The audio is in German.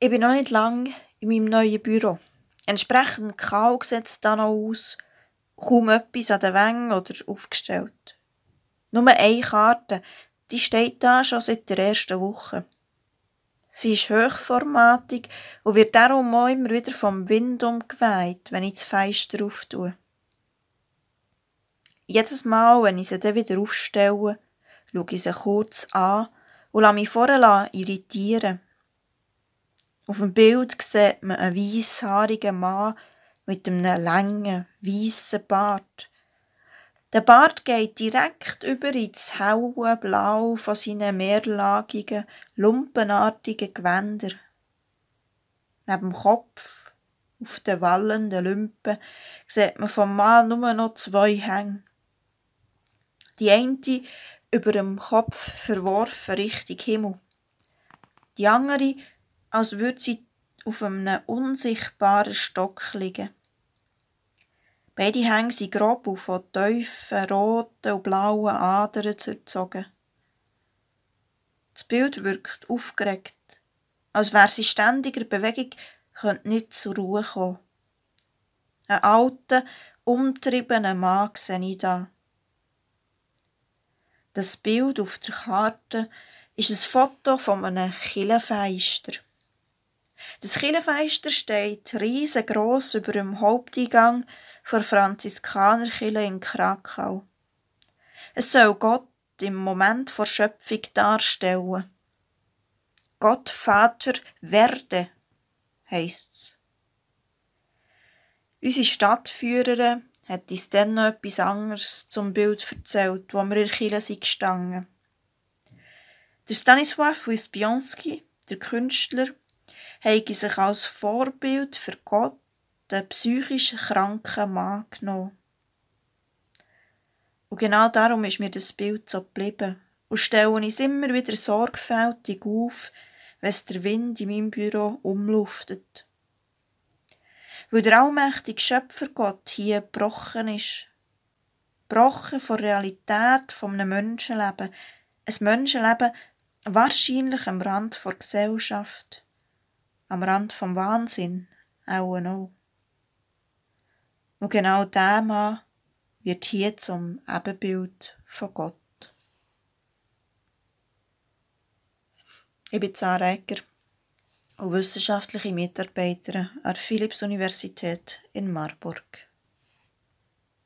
Ich bin noch nicht lang in meinem neuen Büro. Entsprechend kahl sieht es da noch aus. Kaum etwas an den Wängen oder aufgestellt. Nur eine Karte, die steht da schon seit der ersten Woche. Sie ist hochformatig und wird darum auch immer wieder vom Wind umgeweht, wenn ich das Fenster auftue. Jedes Mal, wenn ich sie dann wieder aufstelle, schaue ich sie kurz an und lasse mich vorher irritieren. Auf dem Bild sieht man einen weisshaarigen Mann mit einem langen, weißen Bart. Der Bart geht direkt über ins helle Blau von seinen mehrlagigen, lumpenartigen Gewändern. Neben dem Kopf, auf den wallenden Lümpen, sieht man vom Mann nur noch zwei Hänge. Die eine über dem Kopf verworfen Richtung Himmel. Die andere als würde sie auf einem unsichtbaren Stock liegen. Beide Hänge sind grob und von tiefen roten und blauen Adern zerzogen. Das Bild wirkt aufgeregt, als wäre sie ständiger Bewegung, könnte nicht zur Ruhe kommen. Einen alten, umtriebenen Mann sehe ich da. Das Bild auf der Karte ist ein Foto von einem Killenfeister. Das Kirchenfenster steht riesengroß über dem Haupteingang der Franziskanerkirche in Krakau. Es soll Gott im Moment vor Schöpfung darstellen. Gott Vater werde, heisst's. Unsere Stadtführerin hat uns dann noch etwas anderes zum Bild erzählt, wo wir in der sind gestanden. Der Stanisław Wyspianski, der Künstler, habe sich als Vorbild für Gott den psychisch kranken Mann genommen. Und genau darum ist mir das Bild so geblieben und stelle es immer wieder sorgfältig auf, wenn der Wind in meinem Büro umluftet. Weil der allmächtige Schöpfer Gott hier gebrochen ist. Gebrochen von der Realität von einem Menschenleben. Ein Menschenleben wahrscheinlich am Rand der Gesellschaft am Rand vom Wahnsinn auch noch. Und genau der Mann wird hier zum Ebenbild von Gott. Ich bin Zara Egger und wissenschaftliche Mitarbeiterin an der Philipps-Universität in Marburg.